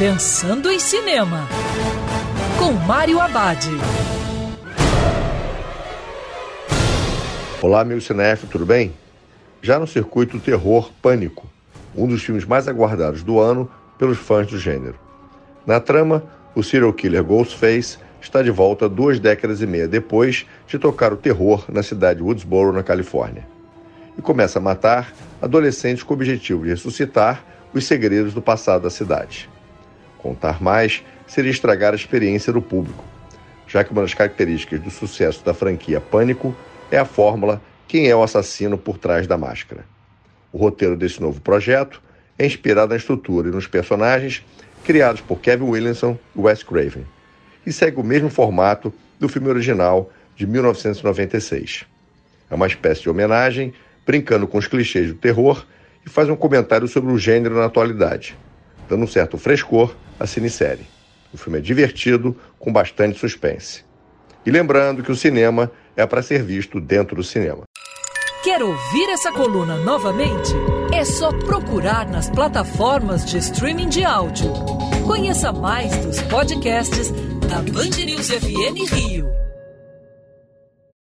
Pensando em Cinema, com Mário Abad. Olá, meu cinef, tudo bem? Já no circuito Terror Pânico, um dos filmes mais aguardados do ano pelos fãs do gênero. Na trama, o serial killer Ghostface está de volta duas décadas e meia depois de tocar o terror na cidade de Woodsboro, na Califórnia. E começa a matar adolescentes com o objetivo de ressuscitar os segredos do passado da cidade. Contar mais seria estragar a experiência do público, já que uma das características do sucesso da franquia Pânico é a fórmula quem é o assassino por trás da máscara. O roteiro desse novo projeto é inspirado na estrutura e nos personagens criados por Kevin Williamson e Wes Craven, e segue o mesmo formato do filme original de 1996. É uma espécie de homenagem, brincando com os clichês do terror e faz um comentário sobre o gênero na atualidade, dando um certo frescor à cinesérie. O filme é divertido, com bastante suspense. E lembrando que o cinema é para ser visto dentro do cinema. Quer ouvir essa coluna novamente? É só procurar nas plataformas de streaming de áudio. Conheça mais dos podcasts da Band News FM Rio.